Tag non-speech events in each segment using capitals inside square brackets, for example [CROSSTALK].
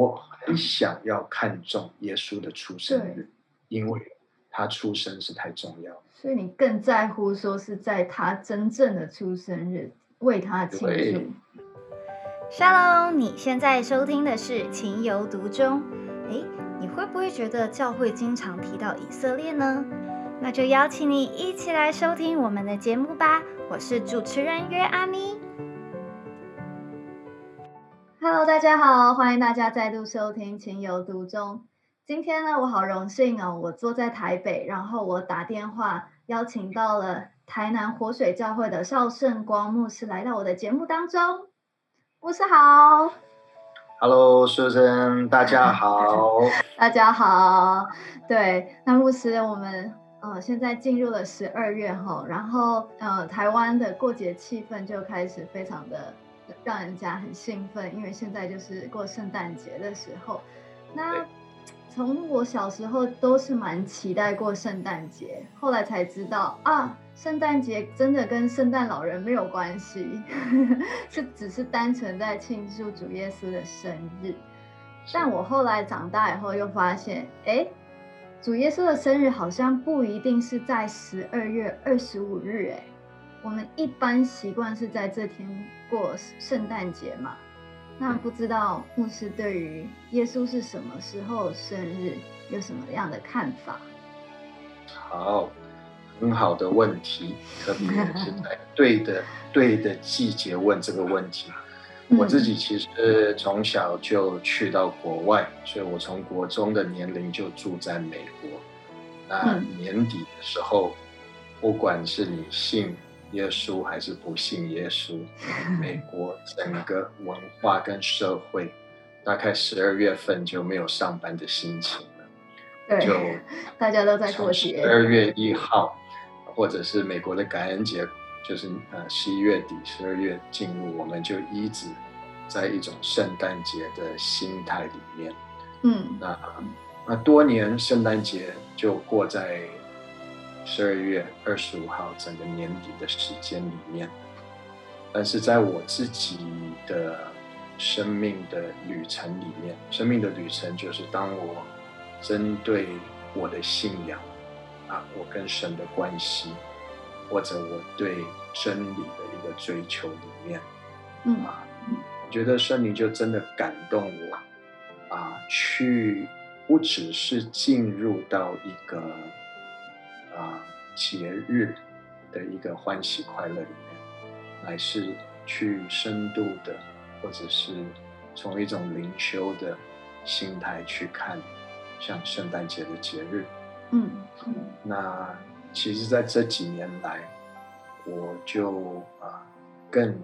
我很想要看重耶稣的出生日，因为他出生是太重要。所以你更在乎说是在他真正的出生日为他庆祝。Shalom，你现在收听的是《情有独钟》。诶，你会不会觉得教会经常提到以色列呢？那就邀请你一起来收听我们的节目吧。我是主持人约阿咪。Hello，大家好，欢迎大家再度收听《情有独钟》。今天呢，我好荣幸哦，我坐在台北，然后我打电话邀请到了台南活水教会的邵圣光牧师来到我的节目当中。牧师好，Hello，书生，大家 [LAUGHS] 好，大家好。对，那牧师，我们呃现在进入了十二月哈，然后呃台湾的过节气氛就开始非常的。让人家很兴奋，因为现在就是过圣诞节的时候。那 [TSK] 从我小时候都是蛮期待过圣诞节，后来才知道啊，圣诞节真的跟圣诞老人没有关系，[LAUGHS] 是只是单纯在庆祝主耶稣的生日。但我后来长大以后又发现，哎，主耶稣的生日好像不一定是在十二月二十五日，哎。我们一般习惯是在这天过圣诞节嘛？那不知道牧师对于耶稣是什么时候生日有什么样的看法？好，很好的问题，特别是在 [LAUGHS] 对的对的季节问这个问题。我自己其实从小就去到国外，所以我从国中的年龄就住在美国。那年底的时候，不管是你信。耶稣还是不信耶稣？[LAUGHS] 美国整个文化跟社会，大概十二月份就没有上班的心情了。[LAUGHS] 就大家都在过节。十二月一号，或者是美国的感恩节，就是呃十一月底、十二月进入，我们就一直在一种圣诞节的心态里面。嗯，那那多年圣诞节就过在。十二月二十五号，整个年底的时间里面，但是在我自己的生命的旅程里面，生命的旅程就是当我针对我的信仰啊，我跟神的关系，或者我对真理的一个追求里面，嗯啊，觉得圣灵就真的感动我啊，去不只是进入到一个。啊，节日的一个欢喜快乐里面，乃是去深度的，或者是从一种灵修的心态去看，像圣诞节的节日。嗯，那其实在这几年来，我就啊更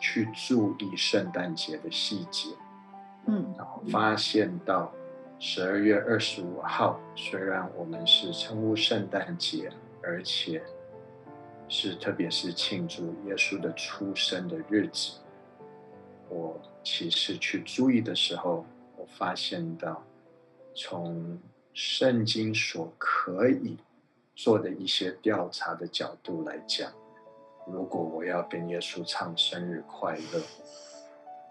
去注意圣诞节的细节。嗯，然后发现到。十二月二十五号，虽然我们是称呼圣诞节，而且是特别是庆祝耶稣的出生的日子，我其实去注意的时候，我发现到从圣经所可以做的一些调查的角度来讲，如果我要跟耶稣唱生日快乐，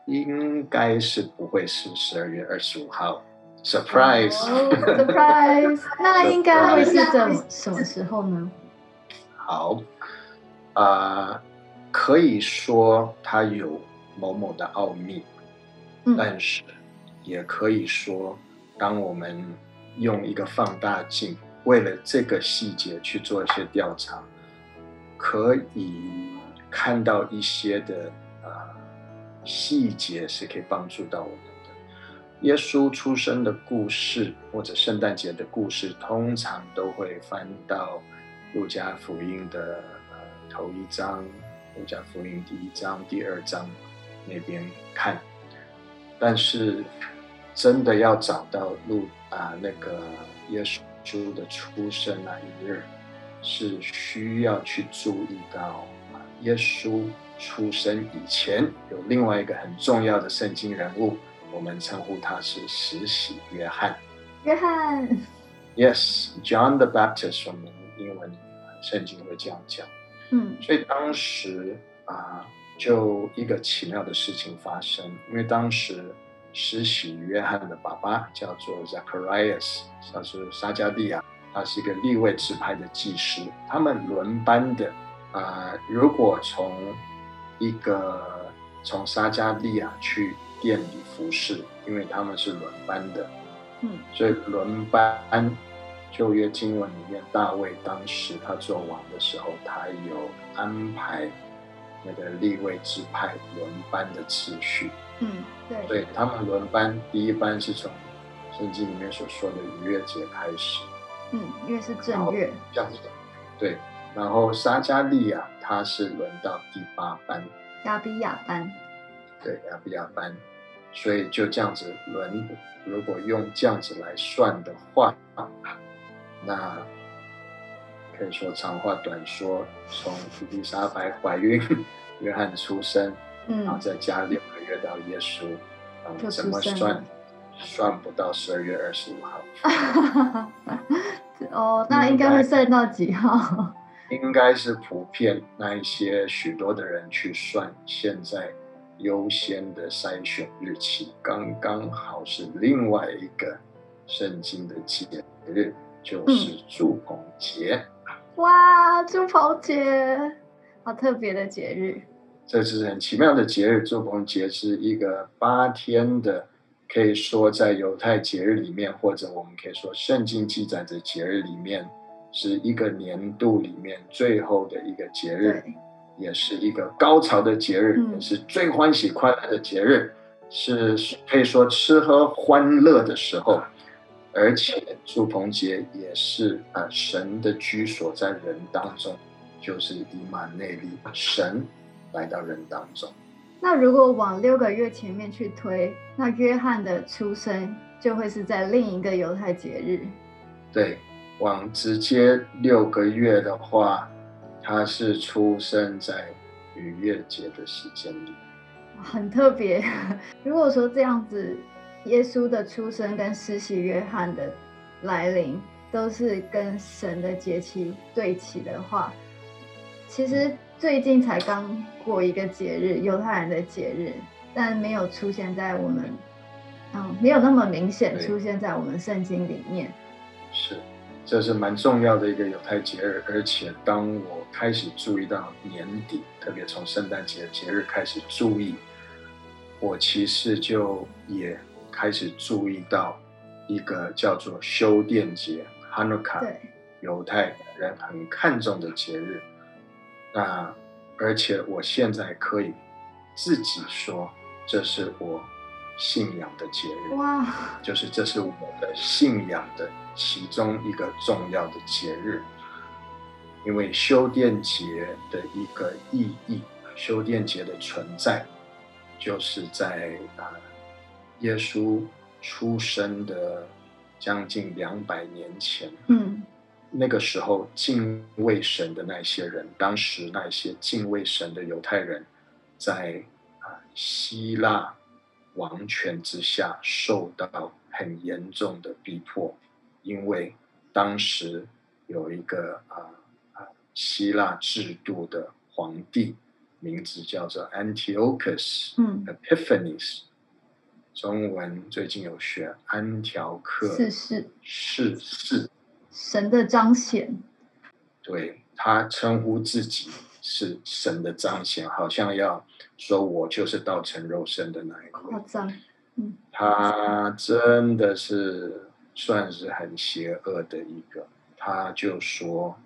应该是不会是十二月二十五号。Surprise！Surprise！[LAUGHS] 那应该会是怎什么时候呢？好，啊，可以说它有某某的奥秘，但是也可以说，当我们用一个放大镜，为了这个细节去做一些调查，可以看到一些的啊细节，是可以帮助到我们。耶稣出生的故事，或者圣诞节的故事，通常都会翻到路加福音的呃头一章，路加福音第一章、第二章那边看。但是，真的要找到路啊那个耶稣的出生那一日，是需要去注意到耶稣出生以前有另外一个很重要的圣经人物。我们称呼他是实习约翰。约翰，Yes，John the Baptist，我们英文圣经会这样讲。嗯，所以当时啊，就一个奇妙的事情发生，因为当时施洗约翰的爸爸叫做 Zacharias，他是撒加利亚，他是一个立位支派的祭司，他们轮班的啊、如果从一个从撒加利亚去店里服侍，因为他们是轮班的，嗯所以轮班旧约经文里面，大卫当时他做王的时候，他有安排那个立位支派轮班的次序。嗯，对，对他们轮班，第一班是从圣经里面所说的逾越节开始，嗯，因为是正月，这样子的。对，然后撒加利亚他是轮到第八班，亚比亚班，对亚比亚班，所以就这样子轮。如果用这样子来算的话，那可以说长话短说，从伊丽莎白怀孕，约翰出生，嗯然后嗯，再加六个月到耶稣，嗯，怎么算？算不到十二月二十五号，[LAUGHS] 哦，那应该会算到几号？[LAUGHS] 应该是普遍那一些许多的人去算，现在优先的筛选日期，刚刚好是另外一个圣经的节日，就是祝棚节。哇，祝棚节，好特别的节日，这是很奇妙的节日。祝棚节是一个八天的，可以说在犹太节日里面，或者我们可以说圣经记载的节日里面，是一个年度里面最后的一个节日，对，也是一个高潮的节日，嗯也是最欢喜快乐的节日，是可以说吃喝欢乐的时候。而且祝棚节也是啊、呃神的居所在人当中，就是以马内利，神来到人当中。那如果往六个月前面去推，那约翰的出生就会是在另一个犹太节日。对，往直接六个月的话，他是出生在逾越节的时间里。很特别。[LAUGHS] 如果说这样子，耶稣的出生跟施洗约翰的来临都是跟神的节期对齐的话，其实最近才刚过一个节日，犹太人的节日，但没有出现在我们，嗯，没有那么明显出现在我们圣经里面。是，这是蛮重要的一个犹太节日，而且当我开始注意到年底，特别从圣诞节节日开始注意，我其实就也开始注意到一个叫做修殿节 （Hanukkah），犹太人很看重的节日。那而且我现在可以自己说，这是我信仰的节日。哇，就是这是我的信仰的其中一个重要的节日，因为修殿节的一个意义，修殿节的存在，就是在啊耶稣出生的将近两百年前，嗯，那个时候敬畏神的那些人，当时那些敬畏神的犹太人，在啊希腊王权之下受到很严重的逼迫，因为当时有一个啊啊希腊制度的皇帝，名字叫做 Antiochus 嗯 Epiphanes，中文最近有学安条克是是逝世。神的彰显。对他称呼自己是神的彰显，好像要说我就是道成肉身的那一位。夸张，他真的是算是很邪恶的一个，他就说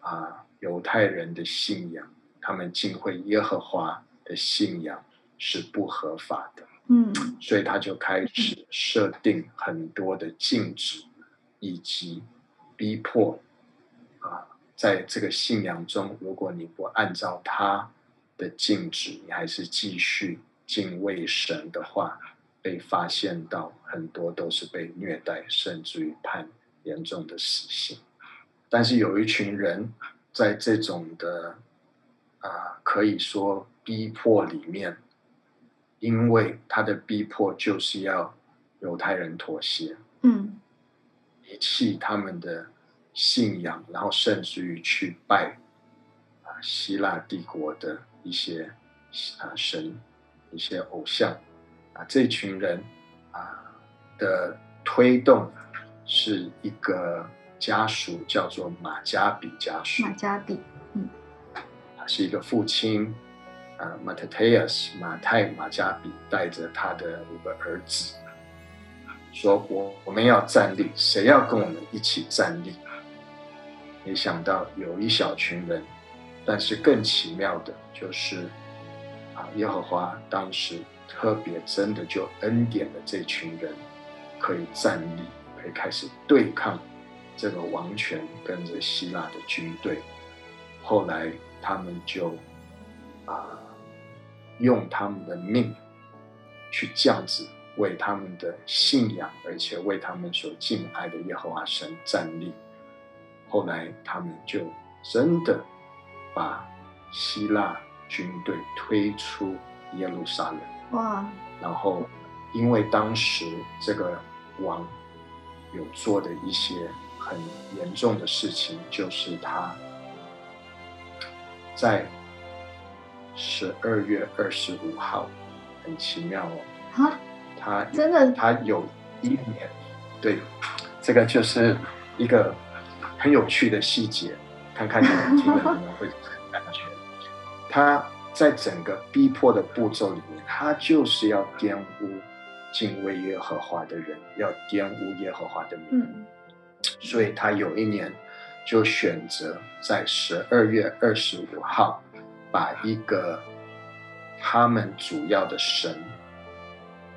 啊，犹太人的信仰，他们敬会耶和华的信仰是不合法的。嗯所以他就开始设定很多的禁止，以及逼迫啊，在这个信仰中，如果你不按照他的禁止，你还是继续敬畏神的话，被发现到很多都是被虐待，甚至于判严重的死刑。但是有一群人在这种的啊，可以说逼迫里面。因为他的逼迫就是要犹太人妥协，嗯遗弃他们的信仰，然后甚至于去拜啊希腊帝国的一些啊神、一些偶像啊，这群人啊的推动是一个家属，叫做马加比家属。马加比，嗯，他是一个父亲，啊，Mattathias 马太马加比带着他的五个儿子，说我我们要站立，谁要跟我们一起站立？没想到有一小群人，但是更奇妙的就是，啊，耶和华当时特别真的就恩典的这群人，可以站立，可以开始对抗这个王权跟着希腊的军队。后来他们就啊，用他们的命去降子，为他们的信仰，而且为他们所敬爱的耶和华神站立。后来他们就真的把希腊军队推出耶路撒冷。哇！然后因为当时这个王有做的一些很严重的事情，就是他在十二月二十五号，很奇妙哦。哈？他真的？他有一年，对，这个就是一个。很有趣的细节，看看你们听了你们 [LAUGHS] 会感觉。他在整个逼迫的步骤里面，他就是要玷污敬畏耶和华的人，要玷污耶和华的名。所以他有一年就选择在十二月二十五号，把一个他们主要的神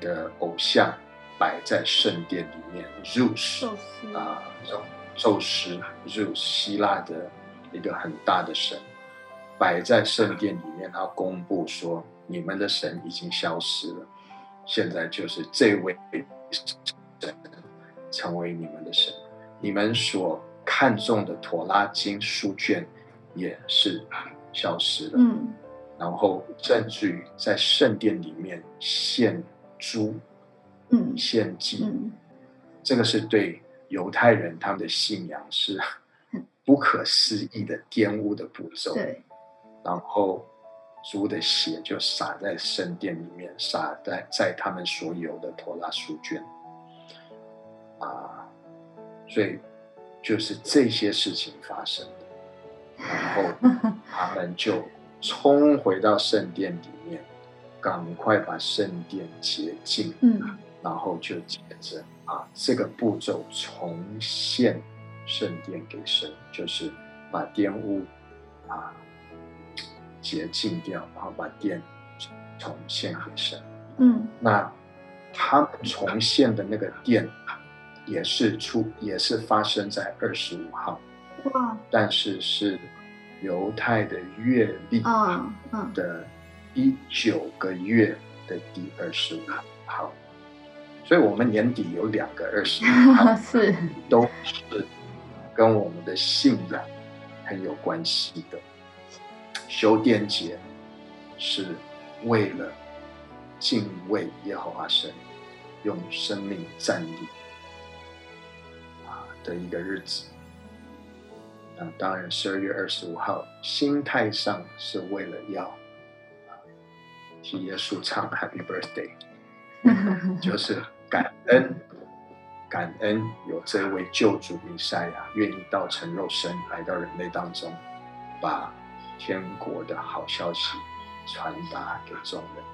的偶像摆在圣殿里面，入室啊。宙斯就是希腊的一个很大的神，摆在圣殿里面，他公布说：“你们的神已经消失了，现在就是这位神成为你们的神。你们所看重的妥拉经书卷也是消失了。”嗯，然后甚至于在圣殿里面献猪，嗯，献祭，这个是对。犹太人他们的信仰是不可思议的玷污的步骤，对。然后猪的血就洒在圣殿里面，洒在在他们所有的托拉书卷，啊，所以就是这些事情发生的，然后他们就冲回到圣殿里面，赶快把圣殿洁净，嗯，然后就接着。啊，这个步骤重现圣殿给神，就是把玷污啊洁净掉，然后把殿重现给神。嗯，那他们重现的那个殿也是出，也是发生在二十五号。哇！但是是犹太的月历啊，的第九个月的第二十五号。所以，我们年底有两个二十号，[LAUGHS] 是都是跟我们的信仰很有关系的。修殿节是为了敬畏耶和华神，用生命站立啊的一个日子。那当然，十二月二十五号，心态上是为了要替耶稣唱 Happy Birthday，[LAUGHS] 就是。感恩，感恩有这位救主弥赛亚，愿意道成肉身来到人类当中，把天国的好消息传达给众人。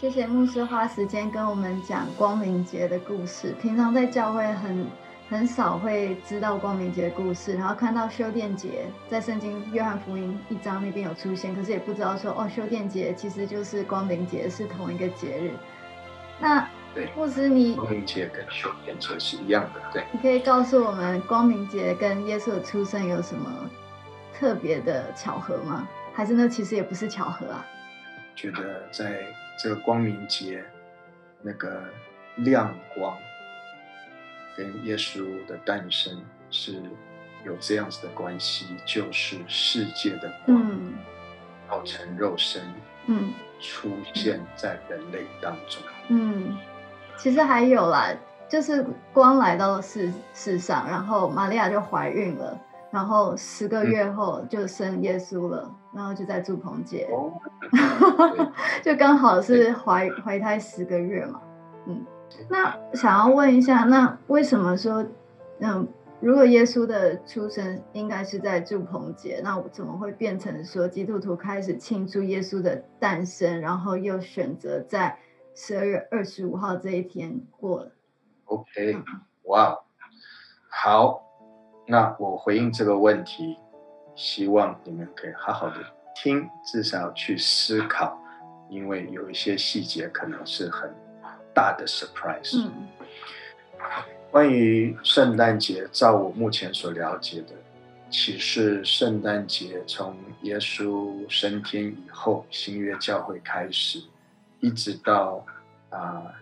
谢谢牧师花时间跟我们讲光明节的故事。平常在教会很很少会知道光明节的故事，然后看到修殿节在圣经约翰福音一章那边有出现，可是也不知道说哦，修殿节其实就是光明节是同一个节日。那对，牧师，你光明节跟修殿节是一样的，对。你可以告诉我们，光明节跟耶稣的出生有什么特别的巧合吗？还是那其实也不是巧合啊？觉得在这个光明节，那个亮光跟耶稣的诞生是有这样子的关系，就是世界的光，造成肉身，嗯，出现在人类当中，嗯。其实还有啦，就是光来到世世上，然后玛利亚就怀孕了，然后十个月后就生耶稣了，然后就在祝棚节，哦，[LAUGHS] 就刚好是怀怀胎十个月嘛，嗯，那想要问一下，那为什么说，嗯，如果耶稣的出生应该是在祝棚节，那我怎么会变成说基督徒开始庆祝耶稣的诞生，然后又选择在十二月二十五号这一天过了？OK，哇，好，那我回应这个问题，希望你们可以好好的听，至少去思考，因为有一些细节可能是很。大的 surprise。嗯，关于圣诞节，照我目前所了解的，其实圣诞节从耶稣升天以后，新约教会开始，一直到啊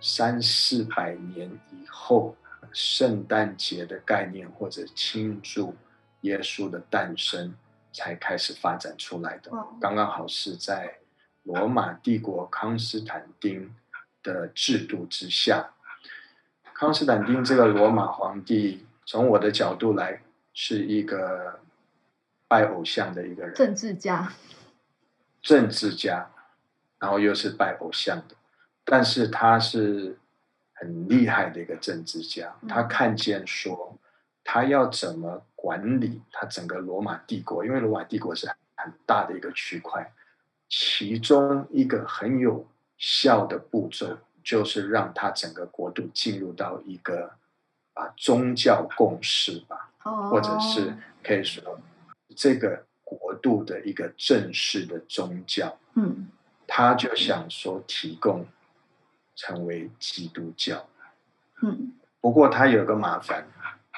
三四百年以后，圣诞节的概念或者庆祝耶稣的诞生才开始发展出来的。刚刚好是在罗马帝国康斯坦丁。的制度之下，康斯坦丁这个罗马皇帝，从我的角度来，是一个拜偶像的一个人，政治家，政治家，然后又是拜偶像的，但是他是很厉害的一个政治家，他看见说，他要怎么管理他整个罗马帝国，因为罗马帝国是很大的一个区块，其中一个很有。效的步骤就是让他整个国度进入到一个啊宗教共识吧，或者是可以说这个国度的一个正式的宗教。嗯，他就想说提供成为基督教。嗯，不过他有个麻烦，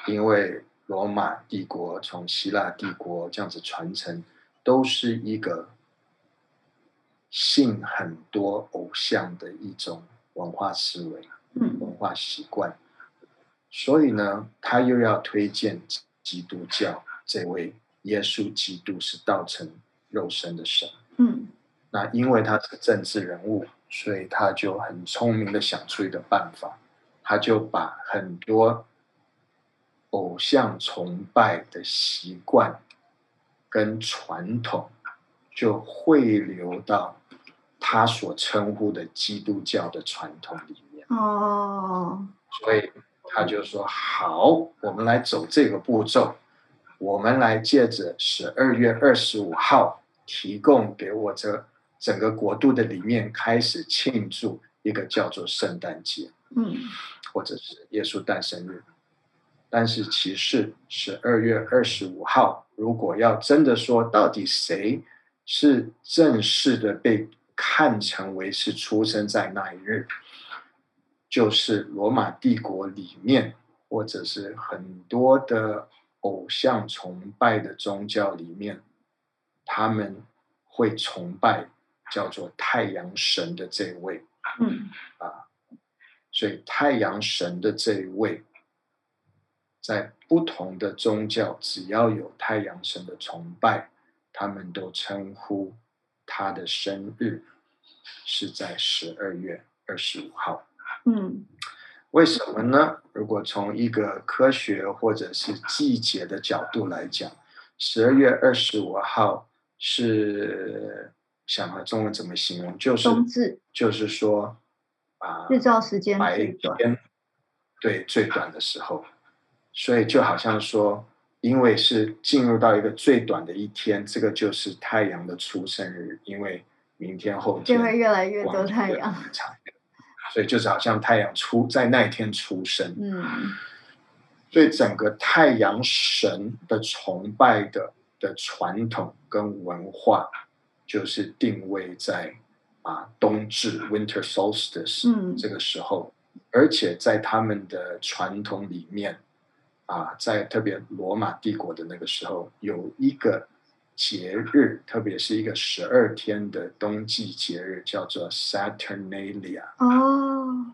因为罗马帝国从希腊帝国这样子传承，都是一个。信很多偶像的一种文化思维，嗯，文化习惯，所以呢，他又要推荐基督教这位耶稣基督是道成肉身的神，嗯，那因为他是政治人物，所以他就很聪明的想出一个办法，他就把很多偶像崇拜的习惯跟传统。就汇流到他所称呼的基督教的传统里面哦，所以他就说：“好，我们来走这个步骤，我们来借着十二月二十五号提供给我这整个国度的里面开始庆祝一个叫做圣诞节，嗯，或者是耶稣诞生日。但是其实十二月二十五号，如果要真的说到底谁？”是正式的被看成为是出生在那一日，就是罗马帝国里面，或者是很多的偶像崇拜的宗教里面，他们会崇拜叫做太阳神的这位，嗯，啊，所以太阳神的这一位，在不同的宗教，只要有太阳神的崇拜。他们都称呼他的生日是在十二月二十五号。嗯，为什么呢？如果从一个科学或者是季节的角度来讲，十二月二十五号是想和中文怎么形容？就是冬至，就是说啊，日照时间白天对最短的时候，所以就好像说。因为是进入到一个最短的一天，这个就是太阳的出生日。因为明天后天就会越来越多太阳，所以就是好像太阳出在那一天出生。嗯，所以整个太阳神的崇拜的的传统跟文化，就是定位在啊冬至 （Winter Solstice） 这个时候，而且在他们的传统里面。啊，在特别罗马帝国的那个时候，有一个节日，特别是一个十二天的冬季节日，叫做 Saturnalia。哦，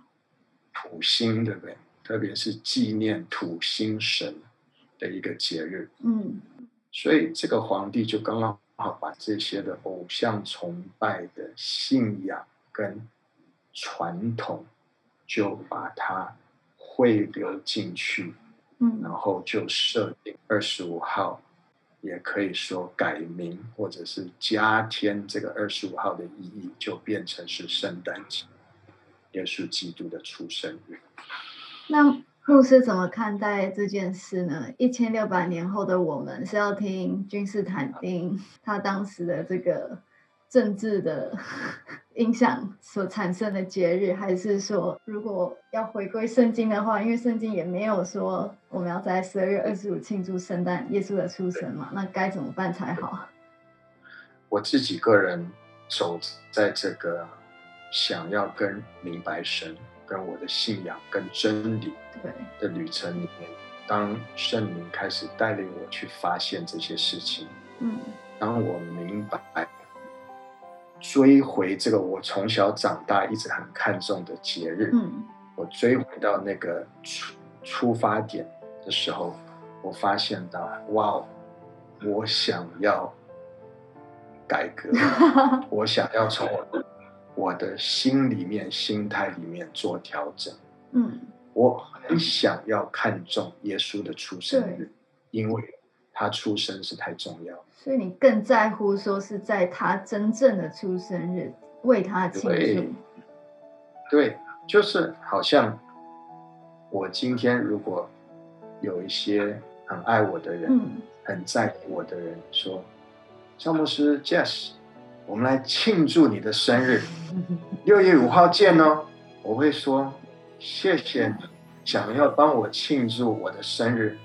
土星，对不对？特别是纪念土星神的一个节日。嗯，所以这个皇帝就刚刚好把这些的偶像崇拜的信仰跟传统，就把它汇流进去。嗯然后就设定二十五号，也可以说改名或者是加添这个二十五号的意义，就变成是圣诞节。耶稣基督的出生日。那牧师怎么看待这件事呢？一千六百年后的我们是要听君士坦丁他当时的这个政治的 [LAUGHS] 影响所产生的节日，还是说如果要回归圣经的话，因为圣经也没有说我们要在十二月二十五庆祝圣诞耶稣的出生嘛？那该怎么办才好？我自己个人走在这个想要跟明白神。跟我的信仰、跟真理的旅程里面，当圣灵开始带领我去发现这些事情，嗯，当我明白追回这个我从小长大一直很看重的节日，嗯，我追回到那个出出发点的时候，我发现到，哇，我想要改革，[LAUGHS] 我想要从我的。我的心里面、心态里面做调整。嗯，我很想要看重耶稣的出生日，因为他出生是太重要。所以你更在乎说是在他真正的出生日为他庆祝。对，就是好像我今天如果有一些很爱我的人、很在乎我的人说：“詹姆斯 Jess。”我们来庆祝你的生日，六月五号见哦。我会说谢谢你想要帮我庆祝我的生日，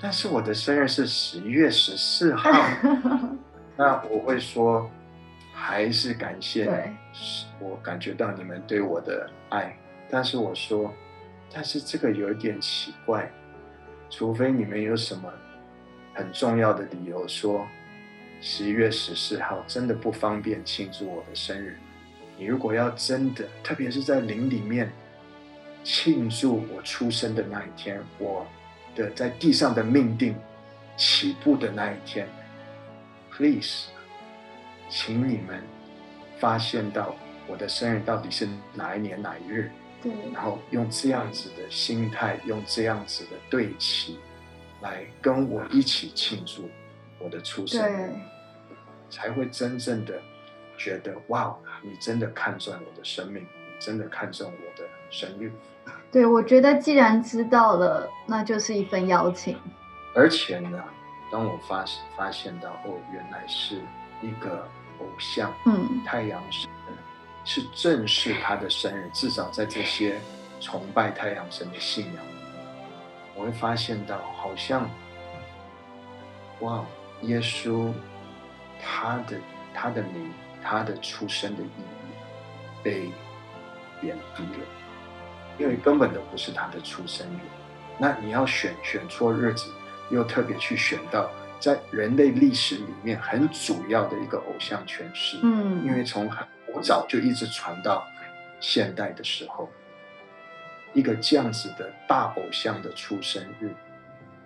但是我的生日是十一月十四号。[LAUGHS] 那我会说还是感谢你，我感觉到你们对我的爱。但是我说，但是这个有一点奇怪，除非你们有什么很重要的理由说。十一月十四号真的不方便庆祝我的生日。你如果要真的，特别是在灵里面庆祝我出生的那一天，我的在地上的命定起步的那一天，please，请你们发现到我的生日到底是哪一年哪一日，对，然后用这样子的心态，用这样子的对齐，来跟我一起庆祝。我的出生，才会真正的觉得哇，你真的看中我的生命，真的看中我的生日。对，我觉得既然知道了，那就是一份邀请。而且呢，当我发发现到哦，原来是一个偶像，嗯，太阳神是正视他的生日，至少在这些崇拜太阳神的信仰，我会发现到好像，哇。耶稣，他的他的名，他的出生的意义被贬低了，因为根本都不是他的出生日。那你要选选错日子，又特别去选到在人类历史里面很主要的一个偶像诠释。嗯，因为从很古早就一直传到现代的时候，一个这样子的大偶像的出生日，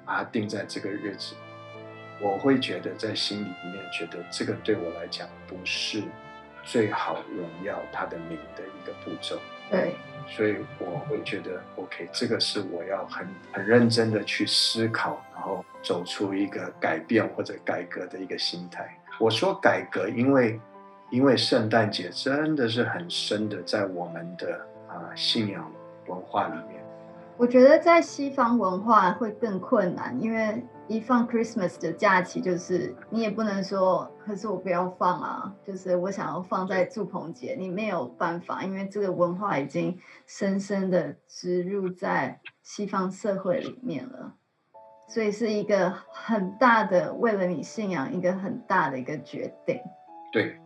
把它定在这个日子。我会觉得在心里面觉得这个对我来讲不是最好荣耀他的名的一个步骤。对，所以我会觉得 OK，这个是我要很很认真的去思考，然后走出一个改变或者改革的一个心态。我说改革，因为因为圣诞节真的是很深的在我们的啊信仰文化里面。我觉得在西方文化会更困难，因为一放 Christmas 的假期，就是你也不能说，可是我不要放啊，就是我想要放在祝棚节，你没有办法，因为这个文化已经深深的植入在西方社会里面了，所以是一个很大的为了你信仰一个很大的一个决定。对，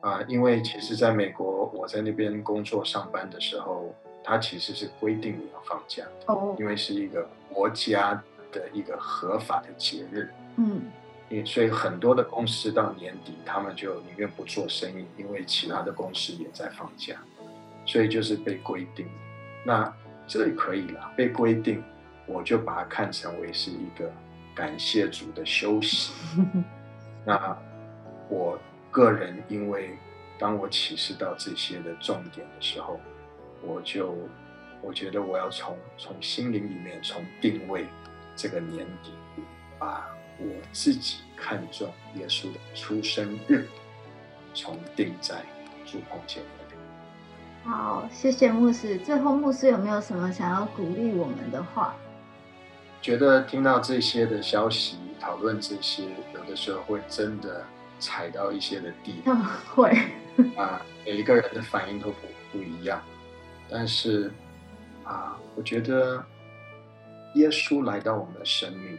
啊，因为其实在美国，我在那边工作上班的时候。它其实是规定你要放假的，因为是一个国家的一个合法的节日。嗯，所以很多的公司到年底，他们就宁愿不做生意，因为其他的公司也在放假，所以就是被规定。那这里可以了，被规定，我就把它看成为是一个感谢主的休息。[LAUGHS] 那我个人，因为当我启示到这些的重点的时候。我就我觉得我要从从心灵里面从定位这个年底，把我自己看重耶稣的出生日，重定在主棚前面。好，谢谢牧师。最后，牧师有没有什么想要鼓励我们的话？觉得听到这些的消息，讨论这些，有的时候会真的踩到一些的地嗯，[LAUGHS] 会。啊，每一个人的反应都不不一样。但是啊，我觉得耶稣来到我们的生命，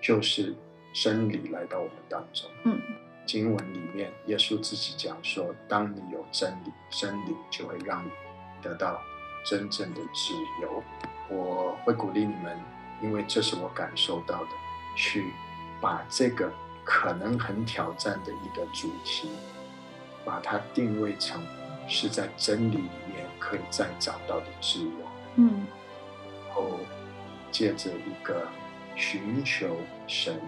就是真理来到我们当中。嗯，经文里面，耶稣自己讲说，当你有真理，真理就会让你得到真正的自由。我会鼓励你们，因为这是我感受到的，去把这个可能很挑战的一个主题，把它定位成是在真理里面可以再找到的自由。嗯然后借着一个寻求神、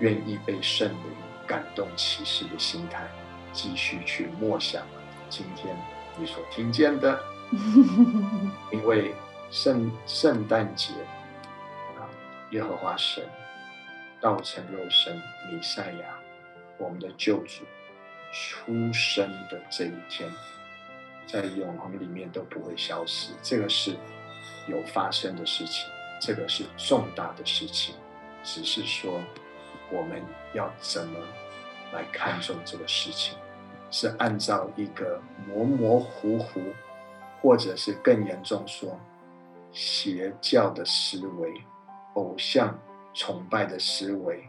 愿意被圣灵感动启示的心态，继续去默想今天你所听见的，因为圣圣诞节啊，耶和华神道成肉身弥赛亚，我们的救主出生的这一天，在永恒里面都不会消失。这个是有发生的事情，这个是重大的事情，只是说我们要怎么来看重这个事情，是按照一个模模糊糊，或者是更严重说邪教的思维、偶像崇拜的思维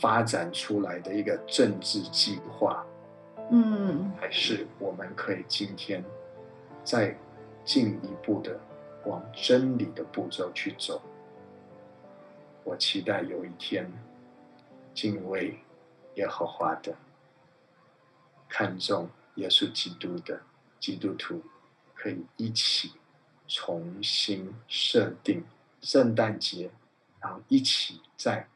发展出来的一个政治计划。嗯还是我们可以今天再进一步的往真理的步骤去走。我期待有一天，敬畏耶和华的、看重耶稣基督的基督徒，可以一起重新设定圣诞节，然后一起在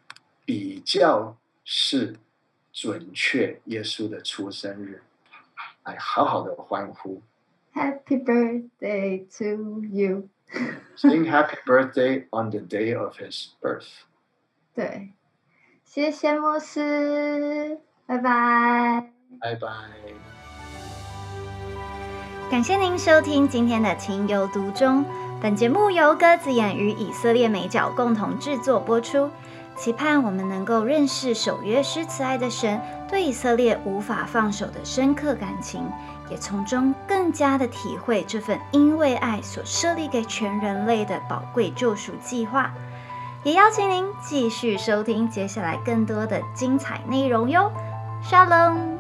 比较是准确耶稣的出生日，来好好的欢呼，Happy birthday to you。[LAUGHS] Sing Happy Birthday on the day of His birth。对，谢谢牧师，拜拜。拜拜。感谢您收听今天的《情有独钟》。本节目由鸽子眼与以色列美角共同制作播出，期盼我们能够认识守约施慈爱的神对以色列无法放手的深刻感情，也从中更加的体会这份因为爱所设立给全人类的宝贵救赎计划。也邀请您继续收听接下来更多的精彩内容哟。Shalom。